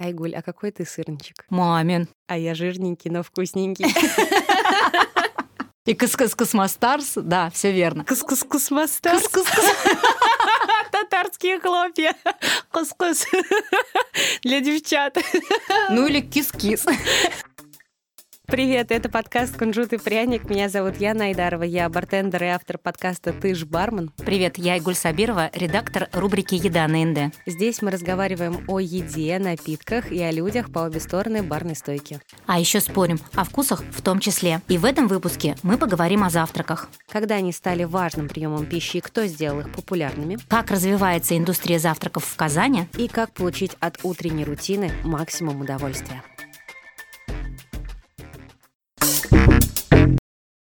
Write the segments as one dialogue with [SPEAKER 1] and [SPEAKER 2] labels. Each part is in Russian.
[SPEAKER 1] Айгуль, а какой ты сырничек?
[SPEAKER 2] Мамин.
[SPEAKER 1] А я жирненький, но вкусненький.
[SPEAKER 2] И кыс-кыс-космостарс, да, все верно.
[SPEAKER 1] Кыс-кыс-космостарс. Татарские хлопья. Кус-кус. Для девчат.
[SPEAKER 2] Ну или кис-кис.
[SPEAKER 1] Привет, это подкаст «Кунжут и пряник». Меня зовут Яна Айдарова, я бартендер и автор подкаста «Ты ж бармен».
[SPEAKER 2] Привет, я Айгуль Сабирова, редактор рубрики «Еда» на «Инде».
[SPEAKER 1] Здесь мы разговариваем о еде, напитках и о людях по обе стороны барной стойки.
[SPEAKER 2] А еще спорим о вкусах в том числе. И в этом выпуске мы поговорим о завтраках.
[SPEAKER 1] Когда они стали важным приемом пищи и кто сделал их популярными.
[SPEAKER 2] Как развивается индустрия завтраков в Казани.
[SPEAKER 1] И как получить от утренней рутины максимум удовольствия. Mm-hmm.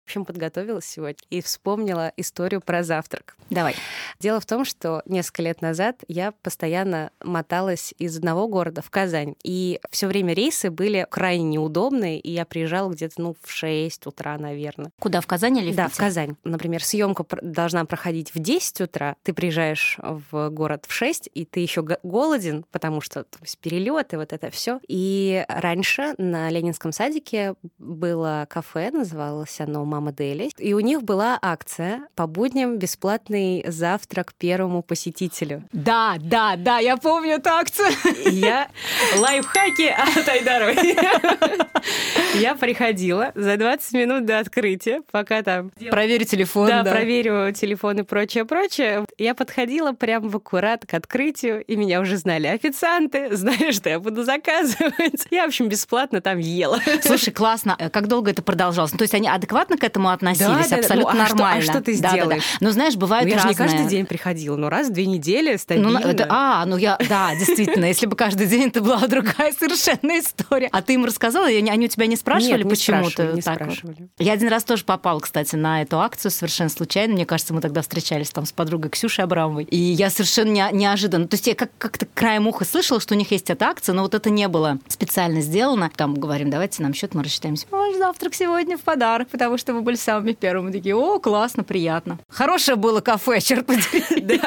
[SPEAKER 1] Общем, подготовилась сегодня и вспомнила историю про завтрак.
[SPEAKER 2] Давай.
[SPEAKER 1] Дело в том, что несколько лет назад я постоянно моталась из одного города в Казань. И все время рейсы были крайне неудобные, и я приезжала где-то ну, в 6 утра, наверное.
[SPEAKER 2] Куда, в Казань или в
[SPEAKER 1] Да,
[SPEAKER 2] Питер?
[SPEAKER 1] в Казань. Например, съемка должна проходить в 10 утра, ты приезжаешь в город в 6, и ты еще голоден, потому что то есть, перелеты, вот это все. И раньше на Ленинском садике было кафе, называлось оно «Мама Дели», и у них была акция по будням бесплатный завтрак первому посетителю.
[SPEAKER 2] Да, да, да, я помню эту акцию.
[SPEAKER 1] Я лайфхаки от Айдаровой. Я приходила за 20 минут до открытия, пока там...
[SPEAKER 2] Проверю телефон.
[SPEAKER 1] Да, проверю телефон и прочее, прочее. Я подходила прям в аккурат к открытию, и меня уже знали официанты, знали, что я буду заказывать. Я, в общем, бесплатно там ела.
[SPEAKER 2] Слушай, классно. Как долго это продолжалось? Ну, то есть они адекватно к этому относились?
[SPEAKER 1] Да, да,
[SPEAKER 2] абсолютно
[SPEAKER 1] ну, а что- а что ты
[SPEAKER 2] Да, да, да.
[SPEAKER 1] сделаешь?
[SPEAKER 2] Ну, знаешь, бывают
[SPEAKER 1] Ну, я же не
[SPEAKER 2] разные.
[SPEAKER 1] каждый день приходила, но раз в две недели стабильно.
[SPEAKER 2] Ну, это, а, ну я, да, действительно, если бы каждый день это была другая совершенно история. А ты им рассказала, они, у тебя не спрашивали,
[SPEAKER 1] не
[SPEAKER 2] почему
[SPEAKER 1] спрашивали,
[SPEAKER 2] ты
[SPEAKER 1] не
[SPEAKER 2] так
[SPEAKER 1] спрашивали.
[SPEAKER 2] Я один раз тоже попал, кстати, на эту акцию совершенно случайно. Мне кажется, мы тогда встречались там с подругой Ксюшей Абрамовой. И я совершенно не- неожиданно. То есть я как- как-то краем уха слышала, что у них есть эта акция, но вот это не было специально сделано. Там говорим, давайте нам счет, мы рассчитаемся. Ваш завтрак сегодня в подарок, потому что вы были самыми первыми. Такие, о, классно, приятно. Хорошее было кафе, черт подери.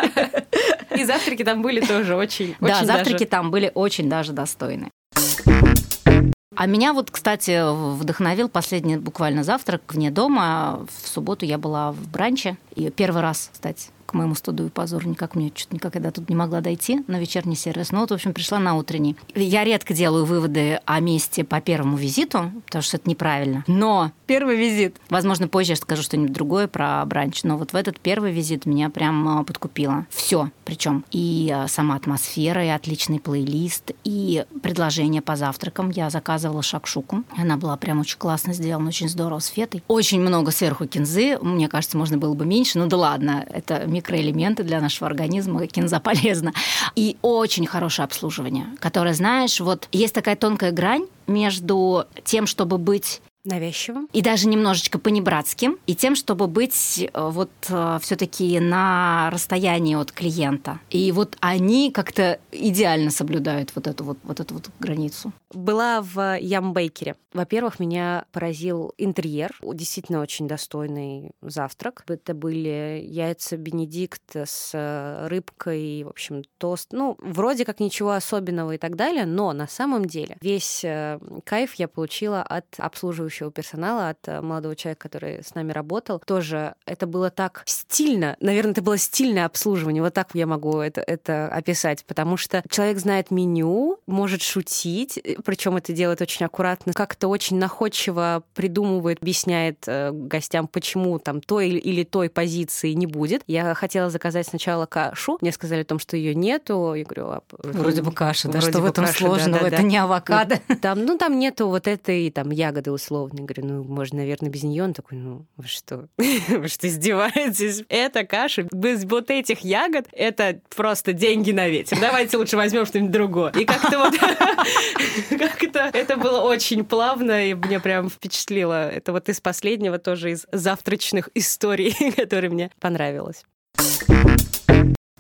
[SPEAKER 1] И завтраки там были тоже очень,
[SPEAKER 2] Да,
[SPEAKER 1] очень
[SPEAKER 2] завтраки
[SPEAKER 1] даже-
[SPEAKER 2] там были очень даже достойны. А меня вот, кстати, вдохновил последний буквально завтрак вне дома. В субботу я была в бранче. И первый раз, кстати, к моему студу и позору, никак мне что-то никогда тут не могла дойти на вечерний сервис. Но вот, в общем, пришла на утренний. Я редко делаю выводы о месте по первому визиту, потому что это неправильно. Но первый визит, возможно, позже я скажу что-нибудь другое про бранч, но вот в этот первый визит меня прям а, подкупило. Все, причем и а, сама атмосфера, и отличный плейлист, и предложение по завтракам. Я заказывала шакшуку. Она была прям очень классно сделана, очень здорово с фетой. Очень много сверху кинзы. Мне кажется, можно было бы меньше. Ну да ладно, это микроэлементы для нашего организма. Кинза полезна. И очень хорошее обслуживание, которое, знаешь, вот есть такая тонкая грань между тем, чтобы быть
[SPEAKER 1] Навязчивым.
[SPEAKER 2] и даже немножечко понебратским, и тем, чтобы быть э, вот все-таки на расстоянии от клиента. И вот они как-то идеально соблюдают вот эту вот, вот эту вот границу.
[SPEAKER 1] Была в Ямбейкере. Во-первых, меня поразил интерьер. Действительно очень достойный завтрак. Это были яйца Бенедикт с э, рыбкой, в общем, тост. Ну, вроде как ничего особенного и так далее, но на самом деле весь э, кайф я получила от обслуживающего персонала, от э, молодого человека, который с нами работал. Тоже это было так стильно. Наверное, это было стильное обслуживание. Вот так я могу это, это описать, потому что человек знает меню, может шутить, причем это делает очень аккуратно, как-то очень находчиво придумывает, объясняет э, гостям, почему там той или- той позиции не будет. Я хотела заказать сначала кашу, мне сказали о том, что ее нету. Я говорю, а,
[SPEAKER 2] Вроде бы каша, да,
[SPEAKER 1] Вроде
[SPEAKER 2] что в этом
[SPEAKER 1] каша,
[SPEAKER 2] сложного,
[SPEAKER 1] да-да-да.
[SPEAKER 2] это не авокадо.
[SPEAKER 1] Там, ну, там нету вот этой там ягоды условно. Я говорю, ну, можно, наверное, без нее. Он такой, ну, вы что? Вы что, издеваетесь? Это каша без вот этих ягод, это просто деньги на ветер. Давайте лучше возьмем что-нибудь другое. И как-то вот как-то это было очень плавно, и мне прям впечатлило. Это вот из последнего тоже из завтрачных историй, которые мне понравилось.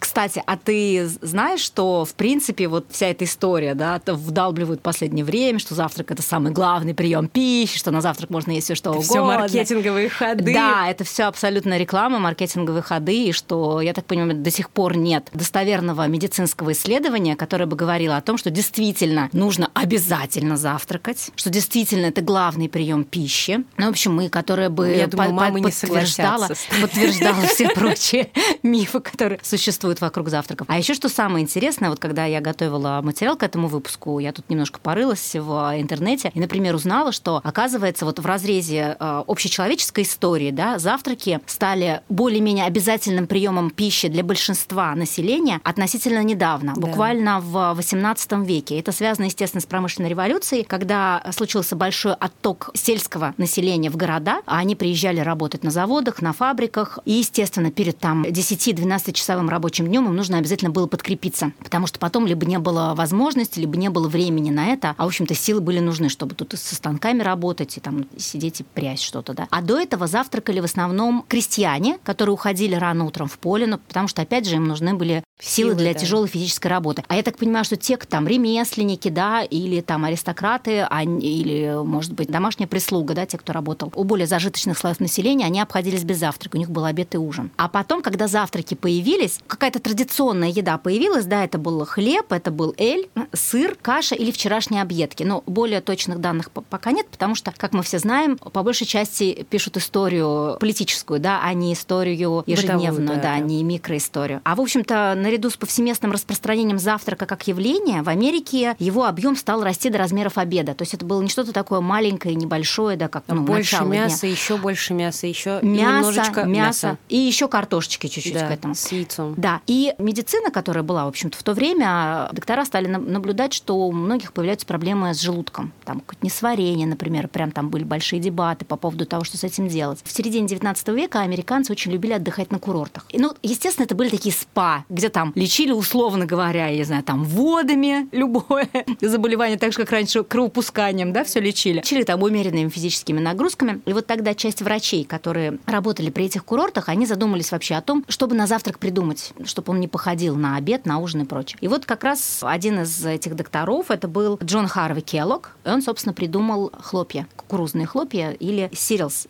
[SPEAKER 2] Кстати, а ты знаешь, что, в принципе, вот вся эта история, да, вдалбливают в последнее время, что завтрак – это самый главный прием пищи, что на завтрак можно есть все что это угодно.
[SPEAKER 1] Все маркетинговые ходы.
[SPEAKER 2] Да, это все абсолютно реклама, маркетинговые ходы, и что, я так понимаю, до сих пор нет достоверного медицинского исследования, которое бы говорило о том, что действительно нужно обязательно завтракать, что действительно это главный прием пищи. Ну, в общем, мы, которая бы
[SPEAKER 1] я думаю,
[SPEAKER 2] по-
[SPEAKER 1] мамы
[SPEAKER 2] по-
[SPEAKER 1] не
[SPEAKER 2] подтверждала, подтверждала все прочие мифы, которые существуют вокруг завтраков. А еще что самое интересное, вот когда я готовила материал к этому выпуску, я тут немножко порылась в интернете и, например, узнала, что, оказывается, вот в разрезе э, общечеловеческой истории, да, завтраки стали более-менее обязательным приемом пищи для большинства населения относительно недавно,
[SPEAKER 1] Да.
[SPEAKER 2] буквально в XVIII веке. Это связано, естественно, с промышленной революцией, когда случился большой отток сельского населения в города, а они приезжали работать на заводах, на фабриках, и, естественно, перед там 10-12 часовым рабочим днем им нужно обязательно было подкрепиться, потому что потом либо не было возможности, либо не было времени на это, а, в общем-то, силы были нужны, чтобы тут со станками работать и там сидеть и прясть что-то, да. А до этого завтракали в основном крестьяне, которые уходили рано утром в поле, ну, потому что, опять же, им нужны были силы,
[SPEAKER 1] Силы,
[SPEAKER 2] для
[SPEAKER 1] да.
[SPEAKER 2] тяжелой физической работы. А я так понимаю, что те, там, ремесленники, да, или там аристократы, они- или, может быть, домашняя прислуга, да, те, кто работал у более зажиточных слоев населения, они обходились без завтрака, у них был обед и ужин. А потом, когда завтраки появились, какая-то традиционная еда появилась, да, это был хлеб, это был эль, сыр, каша или вчерашние объедки. Но более точных данных по- пока нет, потому что, как мы все знаем, по большей части пишут историю политическую, да, а не историю ежедневную,
[SPEAKER 1] Бытовую, да,
[SPEAKER 2] да, не микроисторию. А, в общем-то, наряду с повсеместным распространением завтрака как явления, в Америке его объем стал расти до размеров обеда. То есть это было не что-то такое маленькое, небольшое, да, как ну,
[SPEAKER 1] больше
[SPEAKER 2] начало дня.
[SPEAKER 1] мяса, еще больше мяса, еще
[SPEAKER 2] Мясо,
[SPEAKER 1] немножечко
[SPEAKER 2] мясо, и еще картошечки чуть-чуть
[SPEAKER 1] Да,
[SPEAKER 2] к этому.
[SPEAKER 1] с яйцом.
[SPEAKER 2] Да, и медицина, которая была, в общем-то, в то время, доктора стали на- наблюдать, что у многих появляются проблемы с желудком. Там какое-то несварение, например, прям там были большие дебаты по поводу того, что с этим делать. В середине 19 века американцы очень любили отдыхать на курортах. И, ну, естественно, это были такие спа, где там лечили, условно говоря, я не знаю, там водами любое заболевание, так же, как раньше кровопусканием, да, все лечили. Лечили там умеренными физическими нагрузками. И вот тогда часть врачей, которые работали при этих курортах, они задумались вообще о том, чтобы на завтрак придумать, чтобы он не походил на обед, на ужин и прочее. И вот как раз один из этих докторов, это был Джон Харви Келлог, и он, собственно, придумал хлопья, кукурузные хлопья или сириалс.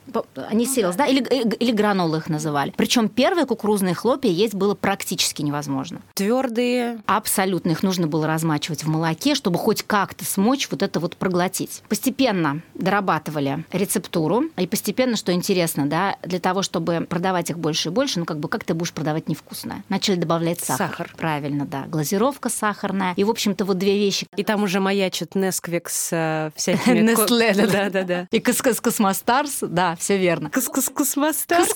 [SPEAKER 2] Они сириалс, да, или, или гранолы их называли. Причем первые кукурузные хлопья есть было практически невозможно.
[SPEAKER 1] Твердые.
[SPEAKER 2] Абсолютно их нужно было размачивать в молоке, чтобы хоть как-то смочь вот это вот проглотить. Постепенно дорабатывали рецептуру, и постепенно, что интересно, да, для того, чтобы продавать их больше и больше, ну как бы как ты будешь продавать невкусное? Начали добавлять сахар.
[SPEAKER 1] Сахар.
[SPEAKER 2] Правильно, да. Глазировка сахарная. И, в общем-то, вот две вещи.
[SPEAKER 1] И там уже маячит Nesquik с э, всякими...
[SPEAKER 2] Nestle, да, да.
[SPEAKER 1] Да-да-да.
[SPEAKER 2] И кос- Космостарс, да, все верно.
[SPEAKER 1] Кус-кус-кус-мастер.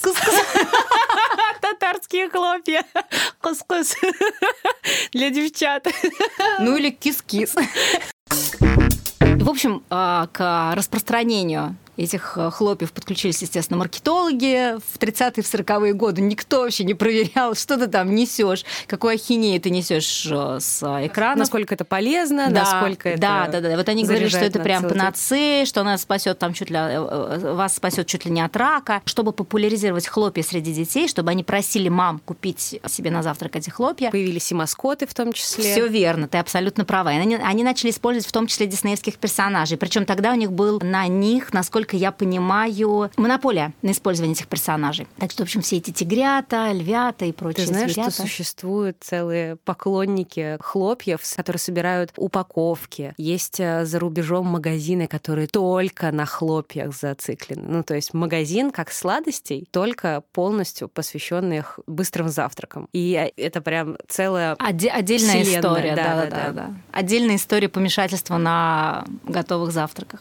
[SPEAKER 1] Татарские хлопья. Кус-кус. Для девчат.
[SPEAKER 2] Ну или кис-кис. В общем, а, к распространению этих э, хлопьев подключились, естественно, маркетологи. В 30-е, в 40-е годы никто вообще не проверял, что ты там несешь, какой ахинеи ты несешь э, с экрана.
[SPEAKER 1] Насколько это полезно, насколько это
[SPEAKER 2] да, да, да. Вот они говорили, что это прям панацея, что она спасет там чуть ли э, э, вас спасет чуть ли не от рака. Чтобы популяризировать хлопья среди детей, чтобы они просили мам купить себе на завтрак эти хлопья.
[SPEAKER 1] Появились и маскоты в том числе.
[SPEAKER 2] Все верно, ты абсолютно права. И они, они начали использовать в том числе диснеевских персонажей. Причем тогда у них был на них, насколько я понимаю, монополия на использование этих персонажей. Так что, в общем, все эти тигрята, львята и прочие
[SPEAKER 1] Ты знаешь,
[SPEAKER 2] зверята.
[SPEAKER 1] что существуют целые поклонники хлопьев, которые собирают упаковки. Есть э, за рубежом магазины, которые только на хлопьях зациклены. Ну, то есть магазин как сладостей, только полностью посвященный их быстрым завтракам. И э, это прям целая
[SPEAKER 2] Оде- отдельная
[SPEAKER 1] Вселенная,
[SPEAKER 2] история,
[SPEAKER 1] да,
[SPEAKER 2] да, да,
[SPEAKER 1] да.
[SPEAKER 2] да. Отдельная история помешательства на готовых завтраках.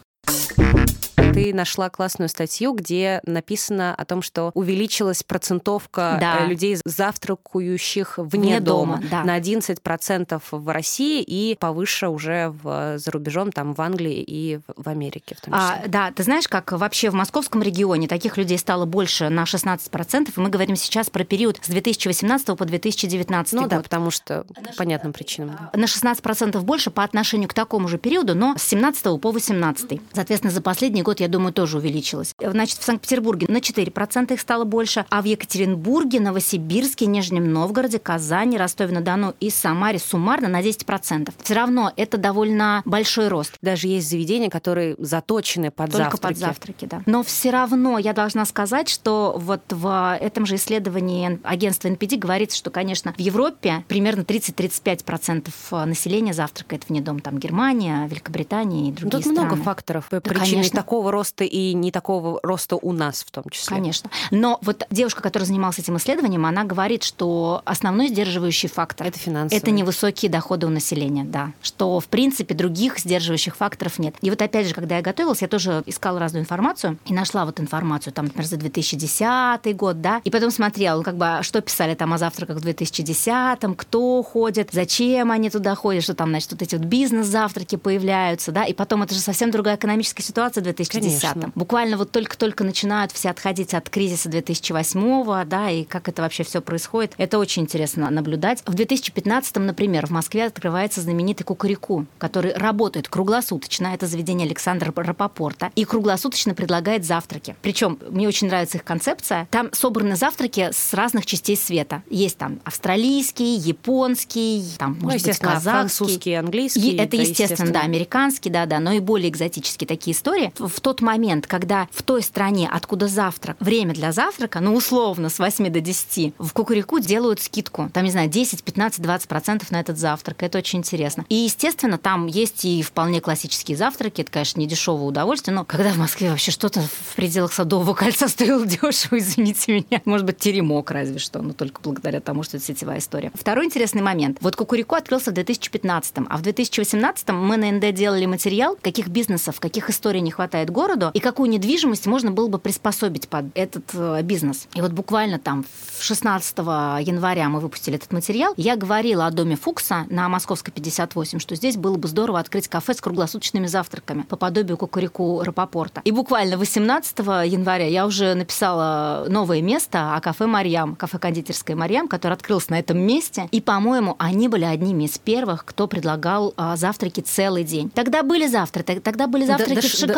[SPEAKER 1] Ты нашла классную статью, где написано о том, что увеличилась процентовка
[SPEAKER 2] Да.
[SPEAKER 1] э, людей, завтракающих вне,
[SPEAKER 2] Вне
[SPEAKER 1] дома,
[SPEAKER 2] дома, да.
[SPEAKER 1] на 11% в России и повыше уже в, за рубежом, там в Англии и в, в Америке в том числе.
[SPEAKER 2] А, да, ты знаешь, как вообще в московском регионе таких людей стало больше на 16%, и мы говорим сейчас про период с 2018 по 2019
[SPEAKER 1] ну
[SPEAKER 2] год.
[SPEAKER 1] да, потому что по понятным причинам. да.
[SPEAKER 2] на 16% больше по отношению к такому же периоду, но с 17 по 18. Соответственно, за последний год, я думаю, тоже увеличилось. Значит, в Санкт-Петербурге на 4% их стало больше, а в Екатеринбурге, Новосибирске, Нижнем Новгороде, Казани, Ростове-на-Дону и Самаре суммарно на 10%. Все равно это довольно большой рост.
[SPEAKER 1] Даже есть заведения, которые заточены под
[SPEAKER 2] Только
[SPEAKER 1] завтраки.
[SPEAKER 2] под завтраки, да. Но все равно я должна сказать, что вот в этом же исследовании агентства NPD говорится, что, конечно, в Европе примерно 30-35% населения завтракает вне дома. Там Германия, Великобритания и другие
[SPEAKER 1] Тут
[SPEAKER 2] страны.
[SPEAKER 1] много факторов, причины
[SPEAKER 2] конечно.
[SPEAKER 1] Такого роста и не такого роста у нас в том числе.
[SPEAKER 2] Конечно. Но вот девушка, которая занималась этим исследованием, она говорит, что основной сдерживающий фактор
[SPEAKER 1] Это финансовый.
[SPEAKER 2] это невысокие доходы у населения, да. Что, в принципе, других сдерживающих факторов нет. И вот опять же, когда я готовилась, я тоже искала разную информацию и нашла вот информацию, там, например, за 2010 год, да, и потом смотрела, ну, как бы, а что писали там о завтраках в 2010, кто ходит, зачем они туда ходят, что там, значит, вот эти вот бизнес-завтраки появляются, да, и потом это же совсем другая экономическая ситуация в 2010
[SPEAKER 1] Конечно.
[SPEAKER 2] Буквально вот только-только начинают все отходить от кризиса 2008 да, и как это вообще все происходит. Это очень интересно наблюдать. В 2015, например, в Москве открывается знаменитый Кукурику, который работает круглосуточно. Это заведение Александра Рапопорта. И круглосуточно предлагает завтраки. Причем мне очень нравится их концепция. Там собраны завтраки с разных частей света. Есть там австралийский, японский, там,
[SPEAKER 1] Ну,
[SPEAKER 2] может быть,
[SPEAKER 1] естественно,
[SPEAKER 2] казахский.
[SPEAKER 1] французский, английский.
[SPEAKER 2] И это, естественно, да, американский, да, да, но и более экзотические такие истории. В в тот момент, когда в той стране, откуда завтрак, время для завтрака, ну, условно, с 8 до 10, в Кукурику делают скидку. Там, не знаю, 10, 15, 20 процентов на этот завтрак. Это очень интересно. И, естественно, там есть и вполне классические завтраки. Это, конечно, не дешевое удовольствие, но когда в Москве вообще что-то в пределах Садового кольца стоило дешево, извините меня. Может быть, теремок разве что, но только благодаря тому, что это сетевая история. Второй интересный момент. Вот Кукурику открылся в 2015, а в 2018 мы на НД делали материал, каких бизнесов, каких историй не хватает городу, и какую недвижимость можно было бы приспособить под этот э, бизнес. И вот буквально там в 16 января мы выпустили этот материал. Я говорила о доме Фукса на Московской 58, что здесь было бы здорово открыть кафе с круглосуточными завтраками по подобию Кукурику Рапопорта. И буквально 18 января я уже написала новое место о кафе Марьям, кафе кондитерское Марьям, которое открылось на этом месте. И, по-моему, они были одними из первых, кто предлагал а, завтраки целый день. Тогда были завтраки, тогда были завтраки
[SPEAKER 1] да
[SPEAKER 2] в
[SPEAKER 1] да-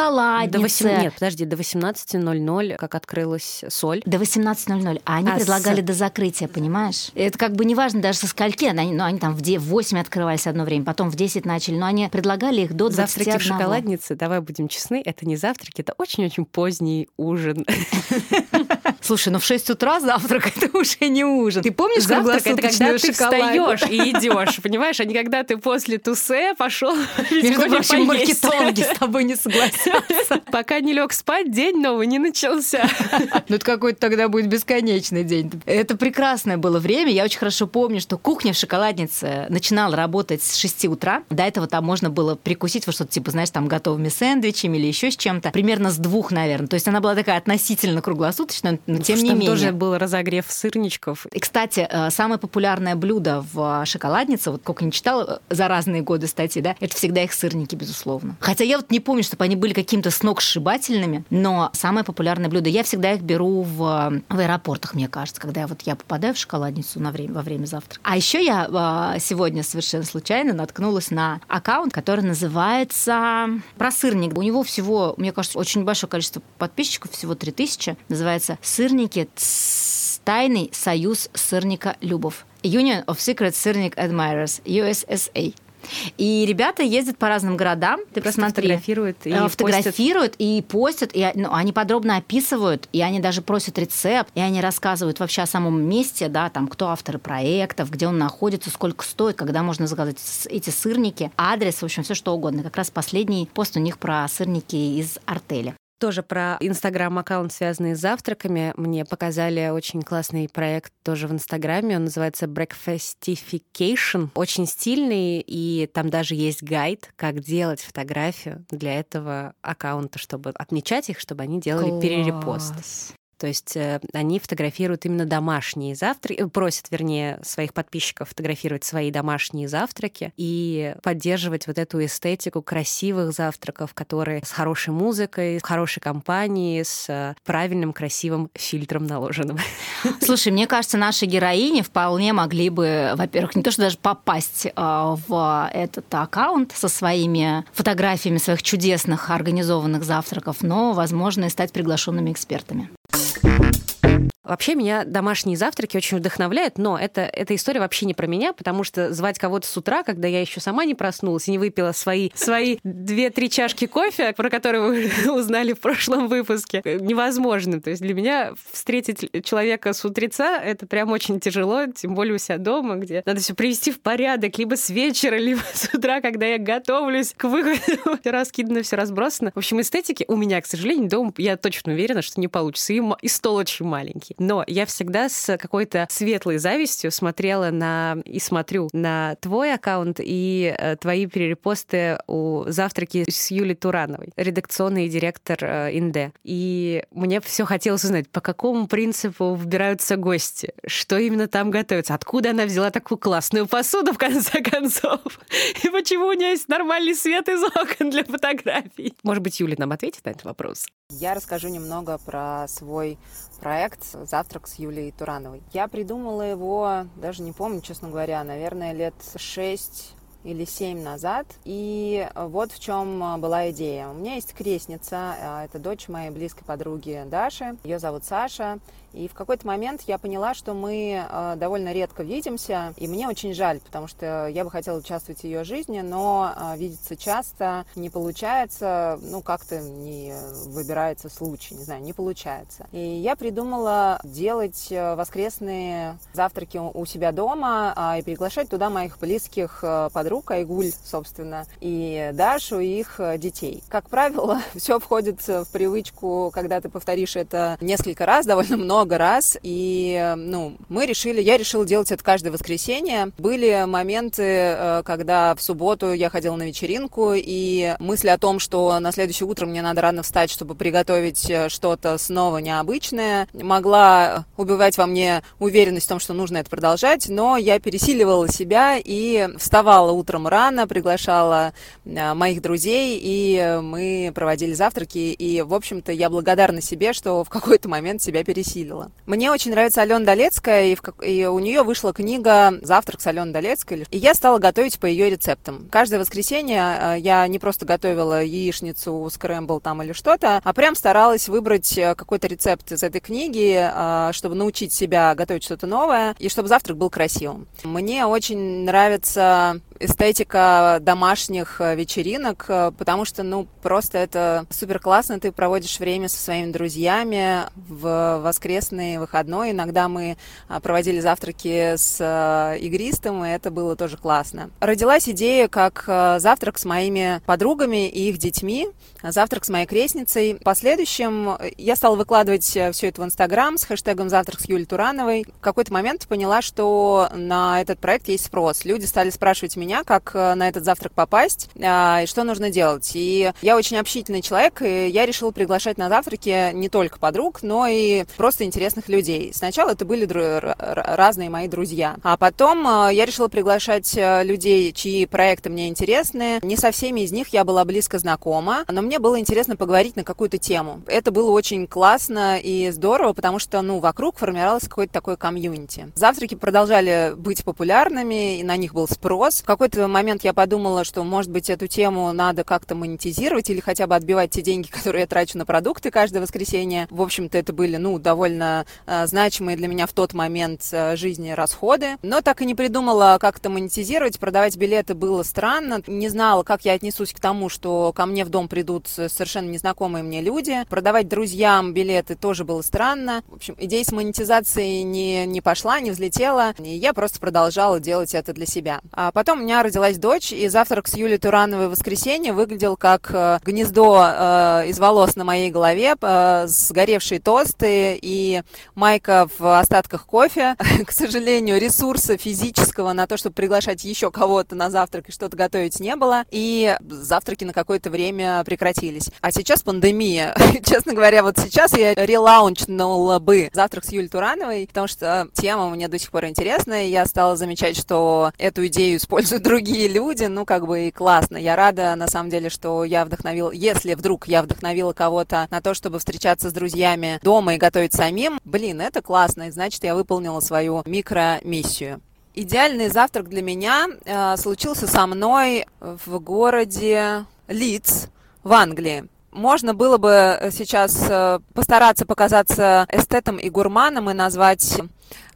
[SPEAKER 2] шоколаднице.
[SPEAKER 1] До 8... Нет, подожди, до 18.00, как открылась соль.
[SPEAKER 2] До 18.00. А они
[SPEAKER 1] А
[SPEAKER 2] предлагали
[SPEAKER 1] с-
[SPEAKER 2] до закрытия, понимаешь? Это как бы неважно даже со скольки. Они, ну, они там в, де- в 8 открывались одно время, потом в 10 начали. Но они предлагали их до 21.
[SPEAKER 1] Завтраки в шоколаднице, давай будем честны, это не завтраки, это очень-очень поздний ужин.
[SPEAKER 2] Слушай, ну в 6 утра завтрак это уже не ужин. Ты помнишь
[SPEAKER 1] Завтрак это когда ты встаешь и идешь, понимаешь, а не когда ты после тусе пошел
[SPEAKER 2] Между прочим, маркетологи с тобой не согласятся.
[SPEAKER 1] Пока не лег спать, день новый не начался.
[SPEAKER 2] Ну, это какой-то тогда будет бесконечный день. Это прекрасное было время. Я очень хорошо помню, что кухня в шоколаднице начинала работать с 6 утра. До этого там можно было прикусить во что-то типа, знаешь, там готовыми сэндвичами или еще с чем-то. Примерно с двух, наверное. То есть она была такая относительно круглосуточная, но тем не менее.
[SPEAKER 1] тоже был разогрев сырничков.
[SPEAKER 2] И, кстати, э, самое популярное блюдо в шоколаднице, вот сколько не читала э, за разные годы статьи, да, это всегда их сырники, безусловно. Хотя я вот не помню, чтобы они были каким-то сногсшибательными, но самое популярное блюдо, я всегда их беру в, в аэропортах, мне кажется, когда я вот я попадаю в шоколадницу на время, во время завтрака. А еще я э, сегодня совершенно случайно наткнулась на аккаунт, который называется про сырник. У него всего, мне кажется, очень большое количество подписчиков, всего 3000. Называется «Сырники Тайный союз сырника Любов». Union of Secret Сырник Admirers, USSA. И ребята ездят по разным городам. Ты посмотри.
[SPEAKER 1] фотографируют и
[SPEAKER 2] Э,
[SPEAKER 1] постят.
[SPEAKER 2] фотографируют и постят, и ну, они подробно описывают, и они даже просят рецепт, и они рассказывают вообще о самом месте, да, там, кто авторы проектов, где он находится, сколько стоит, когда можно заказать эти сырники, адрес, в общем, все что угодно. Как раз последний пост у них про сырники из артеля.
[SPEAKER 1] Тоже про Инстаграм-аккаунт, связанный с завтраками. Мне показали очень классный проект тоже в Инстаграме. Он называется Breakfastification. Очень стильный, и там даже есть гайд, как делать фотографию для этого аккаунта, чтобы отмечать их, чтобы они делали перерепост. То есть э, они фотографируют именно домашние завтраки, э, просят, вернее, своих подписчиков фотографировать свои домашние завтраки и поддерживать вот эту эстетику красивых завтраков, которые с хорошей музыкой, с хорошей компанией, с э, правильным, красивым фильтром наложенным.
[SPEAKER 2] Слушай, мне кажется, наши героини вполне могли бы, во-первых, не то что даже попасть в этот аккаунт со своими фотографиями своих чудесных организованных завтраков, но, возможно, и стать приглашенными экспертами.
[SPEAKER 1] Вообще меня домашние завтраки очень вдохновляют, но это, эта история вообще не про меня, потому что звать кого-то с утра, когда я еще сама не проснулась и не выпила свои, свои две-три чашки кофе, про которые вы узнали в прошлом выпуске, невозможно. То есть для меня встретить человека с утреца — это прям очень тяжело, тем более у себя дома, где надо все привести в порядок, либо с вечера, либо с утра, когда я готовлюсь к выходу. Раскидано, все разбросано. В общем, эстетики у меня, к сожалению, дома, я точно уверена, что не получится. И, и стол очень маленький. Но я всегда с какой-то светлой завистью смотрела на и смотрю на твой аккаунт и э, твои перепосты у завтраки с Юлей Турановой, редакционный директор э, Инде. И мне все хотелось узнать, по какому принципу выбираются гости, что именно там готовится, откуда она взяла такую классную посуду, в конце концов, и почему у нее есть нормальный свет из окон для фотографий. Может быть, Юля нам ответит на этот вопрос?
[SPEAKER 3] Я расскажу немного про свой проект «Завтрак с Юлией Турановой». Я придумала его, даже не помню, честно говоря, наверное, лет шесть или семь назад. И вот в чем была идея. У меня есть крестница, а, это дочь моей близкой подруги Даши. Ее зовут Саша. И в какой-то момент я поняла, что мы э, довольно редко видимся, и мне очень жаль, потому что я бы хотела участвовать в ее жизни, но э, видеться часто не получается, ну, как-то не выбирается случай, не знаю, не получается. И я придумала делать э, воскресные завтраки у себя дома а, и приглашать туда моих близких подруг, Айгуль, собственно, и Дашу, и их детей. Как правило, все входит в привычку, когда ты повторишь это несколько раз, довольно много, много раз, и, ну, мы решили, я решила делать это каждое воскресенье. Были моменты, э, когда в субботу я ходила на вечеринку, и мысли о том, что на следующее утро мне надо рано встать, чтобы приготовить э, что-то снова необычное, могла убивать во мне уверенность в том, что нужно это продолжать, но я пересиливала себя и вставала утром рано, приглашала э, моих друзей, и мы проводили завтраки, и, в общем-то, я благодарна себе, что в какой-то момент себя пересилила усилила. Мне очень нравится Алена Долецкая, и, в, и у нее вышла книга «Завтрак с Аленой Долецкой», и я стала готовить по ее рецептам. Каждое воскресенье э, я не просто готовила яичницу, скрэмбл там или что-то, а прям старалась выбрать э, какой-то рецепт из этой книги, э, чтобы научить себя готовить что-то новое, и чтобы завтрак был красивым. Мне очень нравится эстетика домашних вечеринок, потому что, ну, просто это супер классно, ты проводишь время со своими друзьями в воскресный выходной. Иногда мы а, проводили завтраки с игристом, и это было тоже классно. Родилась идея как завтрак с моими подругами и их детьми, завтрак с моей крестницей. В последующем э, я стала выкладывать э, все это в Инстаграм с хэштегом «Завтрак с Юлей Турановой». В какой-то момент поняла, что на этот проект есть спрос. Люди стали спрашивать меня, как э, на этот завтрак попасть и что нужно делать. И я очень общительный человек, и я решила приглашать на завтраки не только подруг, но и просто интересных людей. Сначала это были разные мои друзья, а потом я решила приглашать людей, чьи проекты мне интересны. Не со всеми из них я была близко знакома, но мне было интересно поговорить на какую-то тему. Это было очень классно и здорово, потому что, ну, вокруг формировалось какое-то такое комьюнити. Завтраки продолжали быть популярными, и на них был спрос. В какой-то момент я подумала, что, может быть, эту тему надо как-то монетизировать или хотя бы отбивать те деньги, которые я трачу на продукты каждое воскресенье. В общем-то, это были, ну, довольно э, значимые для меня в тот момент э, жизни расходы. Но так и не придумала, как это монетизировать. Продавать билеты было странно. Не знала, как я отнесусь к тому, что ко мне в дом придут идут совершенно незнакомые мне люди. Продавать друзьям билеты тоже было странно. В общем, идея с монетизацией не, не пошла, не взлетела. И я просто продолжала делать это для себя. А потом меня родилась дочь, и завтрак с Юлей Турановой в воскресенье выглядел как э, гнездо э, из волос на моей голове, э, сгоревшие тосты и майка в остатках кофе. К сожалению, ресурса физического на то, чтобы приглашать еще кого-то на завтрак и что-то готовить не было, и завтраки на какое-то время прекратились. А сейчас пандемия. Честно говоря, вот сейчас я релаунчнула бы завтрак с Юлей Турановой, потому что тема мне до сих пор интересная, и я стала замечать, что эту идею используют другие люди, ну, как бы и классно. Я рада, на самом деле, что я вдохновила, если вдруг я вдохновила кого-то на то, чтобы встречаться с друзьями дома и готовить самим, блин, это классно, и значит, я выполнила свою микромиссию. Идеальный завтрак для меня э, случился со мной в городе Лидс в Англии можно было бы сейчас э, постараться показаться эстетом и гурманом и назвать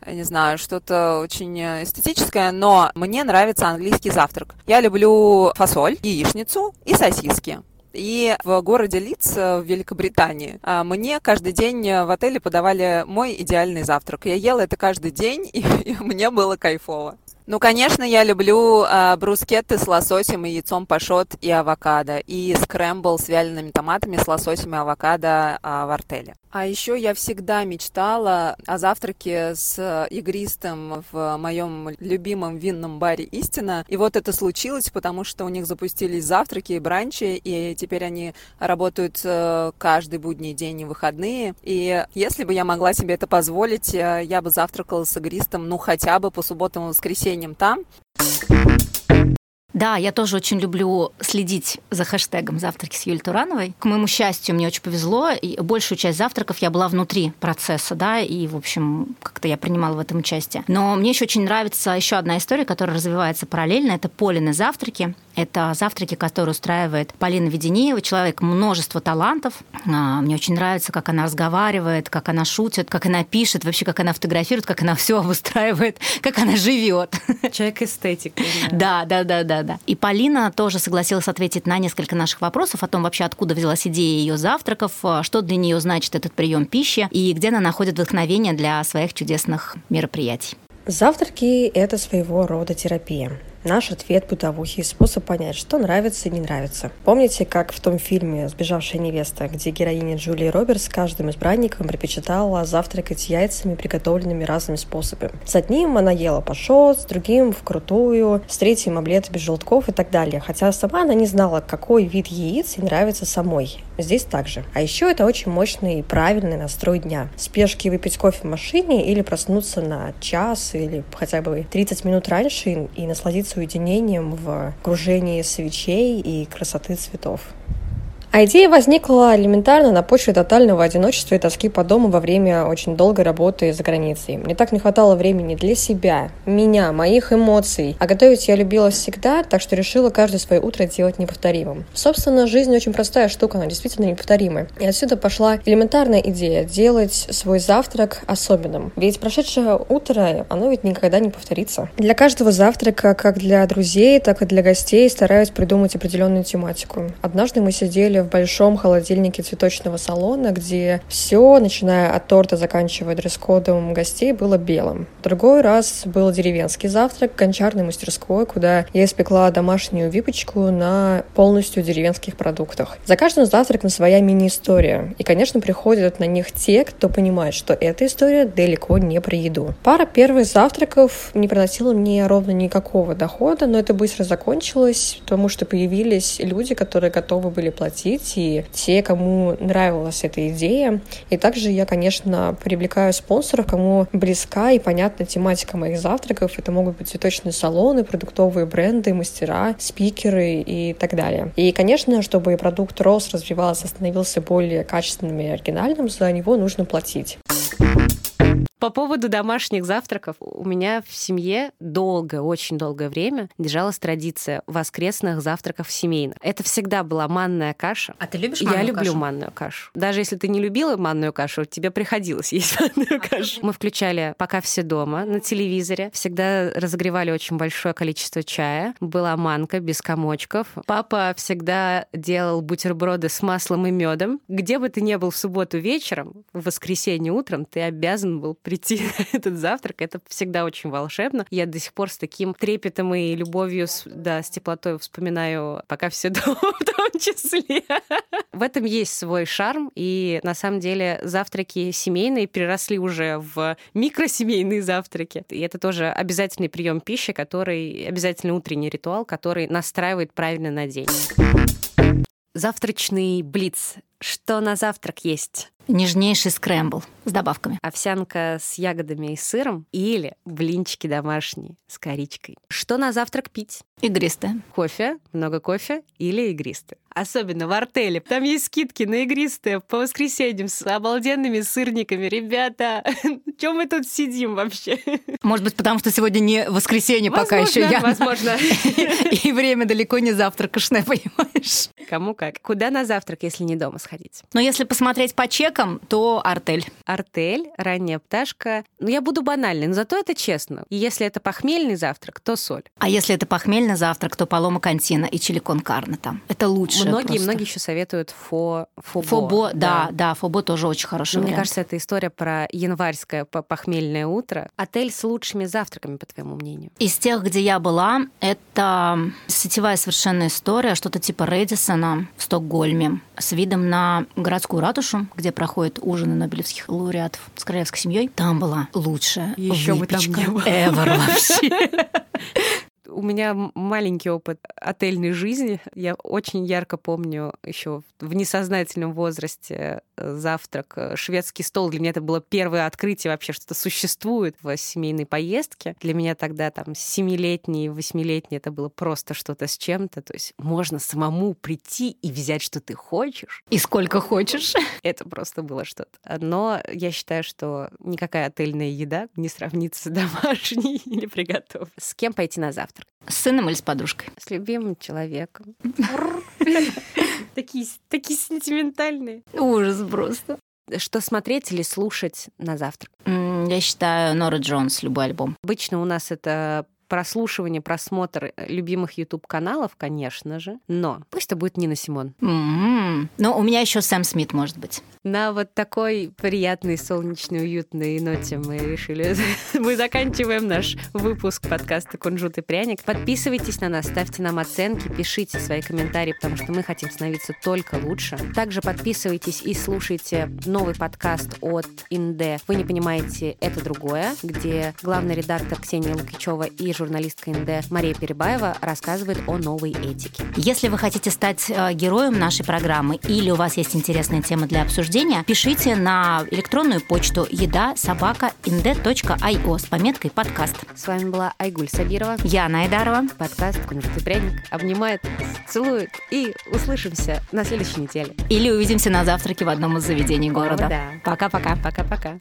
[SPEAKER 3] не знаю, что-то очень эстетическое, но мне нравится английский завтрак. Я люблю фасоль, яичницу и сосиски. И в городе Лидс э, в Великобритании а, мне каждый день в отеле подавали мой идеальный завтрак. Я ела это каждый день, и, и мне было кайфово. Ну, конечно, я люблю э, брускетты с лососем и яйцом пашот и авокадо, и скрэмбл с вялеными томатами с лососем и авокадо э, в артеле. А еще я всегда мечтала о завтраке с игристым в моем любимом винном баре «Истина». И вот это случилось, потому что у них запустились завтраки и бранчи, и теперь они работают э, каждый будний день и выходные. И если бы я могла себе это позволить, э, я бы завтракала с игристом, ну, хотя бы по субботам и воскресеньям там.
[SPEAKER 2] Да, я тоже очень люблю следить за хэштегом «Завтраки с Юлией Турановой». К моему счастью, мне очень повезло, и большую часть завтраков я была внутри процесса, да, и, в общем, как-то я принимала в этом участие. Но мне еще очень нравится еще одна история, которая развивается параллельно, это Полины завтраки. Это завтраки, которые устраивает Полина Веденеева, человек множество талантов. А, мне очень нравится, как она разговаривает, как она шутит, как она пишет, вообще как она фотографирует, как она все обустраивает, как она живет.
[SPEAKER 1] Человек эстетик.
[SPEAKER 2] Да, да, да, да, да. И Полина тоже согласилась ответить на несколько наших вопросов о том вообще, откуда взялась идея ее завтраков, а, что для нее значит этот прием пищи и где она находит вдохновение для своих чудесных мероприятий.
[SPEAKER 4] Завтраки – это своего рода терапия. Наш ответ бытовухи и способ понять, что нравится и не нравится. Помните, как в том фильме «Сбежавшая невеста», где героиня Джулии Робертс каждым избранником предпочитала завтракать яйцами, приготовленными разными способами. С одним она ела пашот, с другим вкрутую, с третьим омлет без желтков и так далее. Хотя сама она не знала, какой вид яиц ей нравится самой. Здесь также. А еще это очень мощный и правильный настрой дня. Спешки выпить кофе в машине или проснуться на час или хотя бы 30 минут раньше и насладиться уединением в окружении свечей и красоты цветов. А идея возникла элементарно на почве тотального одиночества и тоски по дому во время очень долгой работы за границей. Мне так не хватало времени для себя, меня, моих эмоций. А готовить я любила всегда, так что решила каждое свое утро делать неповторимым. Собственно, жизнь очень простая штука, она действительно неповторимая. И отсюда пошла элементарная идея делать свой завтрак особенным. Ведь прошедшее утро, оно ведь никогда не повторится. Для каждого завтрака, как для друзей, так и для гостей, стараюсь придумать определенную тематику. Однажды мы сидели в большом холодильнике цветочного салона, где все, начиная от торта, заканчивая дресс-кодом гостей, было белым. Другой раз был деревенский завтрак в гончарной мастерской, куда я испекла домашнюю выпечку на полностью деревенских продуктах. За каждым завтраком своя мини-история. И, конечно, приходят на них те, кто понимает, что эта история далеко не про еду. Пара первых завтраков не приносила мне ровно никакого дохода, но это быстро закончилось, потому что появились люди, которые готовы были платить платить, и те, кому нравилась эта идея. И также я, конечно, привлекаю спонсоров, кому близка и понятна тематика моих завтраков. Это могут быть цветочные салоны, продуктовые бренды, мастера, спикеры и так далее. И, конечно, чтобы продукт рос, развивался, становился более качественным и оригинальным, за него нужно платить.
[SPEAKER 1] По поводу домашних завтраков. У меня в семье долгое, очень долгое время держалась традиция воскресных завтраков семейных. Это всегда была манная каша.
[SPEAKER 2] А ты любишь манную
[SPEAKER 1] Я люблю манную кашу. Даже если ты не любила манную кашу, тебе приходилось есть манную а кашу. Мы включали «Пока все дома» на телевизоре. Всегда разогревали очень большое количество чая. Была манка без комочков. Папа всегда делал бутерброды с маслом и медом. Где бы ты ни был в субботу вечером, в воскресенье утром, ты обязан был прийти на этот завтрак. Это всегда очень волшебно. Я до сих пор с таким трепетом и любовью, да, с теплотой вспоминаю пока все дома в том числе. В этом есть свой шарм, и на самом деле завтраки семейные переросли уже в микросемейные завтраки. И это тоже обязательный прием пищи, который обязательный утренний ритуал, который настраивает правильно на день. Завтрачный блиц. Что на завтрак есть?
[SPEAKER 2] Нежнейший скрэмбл с добавками.
[SPEAKER 1] Овсянка с ягодами и сыром или блинчики домашние с коричкой. Что на завтрак пить?
[SPEAKER 2] Игристое.
[SPEAKER 1] Кофе, много кофе или игристое. Особенно в артеле. Там есть скидки на игристые по воскресеньям с обалденными сырниками. Ребята, чем мы тут сидим вообще?
[SPEAKER 2] Может быть, потому что сегодня не воскресенье пока еще.
[SPEAKER 1] Я... Возможно.
[SPEAKER 2] И время далеко не завтракашное, понимаешь?
[SPEAKER 1] Кому как. Куда на завтрак, если не дома сходить?
[SPEAKER 2] Но если посмотреть по чекам, то артель.
[SPEAKER 1] Артель, ранняя пташка. Ну, я буду банальной, но зато это честно. И если это похмельный завтрак, то соль.
[SPEAKER 2] А если это похмельный завтрак, то палома кантина и чиликон карна там. Это лучше
[SPEAKER 1] лучше. Многие, просто. многие еще советуют фо, фобо.
[SPEAKER 2] Фобо, да, да, да, фобо тоже очень хороший
[SPEAKER 1] Но
[SPEAKER 2] вариант.
[SPEAKER 1] Мне кажется, это история про январское похмельное утро. Отель с лучшими завтраками, по твоему мнению?
[SPEAKER 2] Из тех, где я была, это сетевая совершенно история, что-то типа Редисона в Стокгольме с видом на городскую ратушу, где проходят ужины нобелевских лауреатов с королевской семьей. Там была лучшая Еще выпечка бы там не ever вообще.
[SPEAKER 1] У меня маленький опыт отельной жизни. Я очень ярко помню еще в несознательном возрасте завтрак, э, шведский стол. Для меня это было первое открытие вообще, что-то существует в семейной поездке. Для меня тогда там семилетний, восьмилетний это было просто что-то с чем-то. То есть можно самому прийти и взять, что ты хочешь.
[SPEAKER 2] И сколько хочешь.
[SPEAKER 1] Это просто было что-то. Но я считаю, что никакая отельная еда не сравнится с домашней или приготовленной. С кем пойти на завтрак?
[SPEAKER 2] С сыном или с подружкой?
[SPEAKER 1] С любимым человеком. Такие, такие сентиментальные.
[SPEAKER 2] Ужас просто.
[SPEAKER 1] Что смотреть или слушать на завтрак?
[SPEAKER 2] Я считаю Нора Джонс, любой альбом.
[SPEAKER 1] Обычно у нас это прослушивание, просмотр э, любимых YouTube-каналов, конечно же, но пусть это будет Нина Симон.
[SPEAKER 2] Mm-hmm. Ну, у меня еще Сэм Смит, может быть.
[SPEAKER 1] На вот такой приятной, солнечной, уютной ноте мы решили... мы заканчиваем наш выпуск подкаста «Кунжут и пряник». Подписывайтесь на нас, ставьте нам оценки, пишите свои комментарии, потому что мы хотим становиться только лучше. Также подписывайтесь и слушайте новый подкаст от Инде «Вы не понимаете, это другое», где главный редактор Ксения Лукичева и журналистка НД Мария Перебаева рассказывает о новой этике.
[SPEAKER 2] Если вы хотите стать э, героем нашей программы или у вас есть интересная тема для обсуждения, пишите на электронную почту еда собака inde.io с пометкой подкаст.
[SPEAKER 1] С вами была Айгуль Сабирова.
[SPEAKER 2] Я Найдарова.
[SPEAKER 1] Подкаст «Кунжут пряник» обнимает, целует и услышимся на следующей неделе.
[SPEAKER 2] Или увидимся на завтраке в одном из заведений города.
[SPEAKER 1] О, да.
[SPEAKER 2] Пока-пока.
[SPEAKER 1] Пока-пока.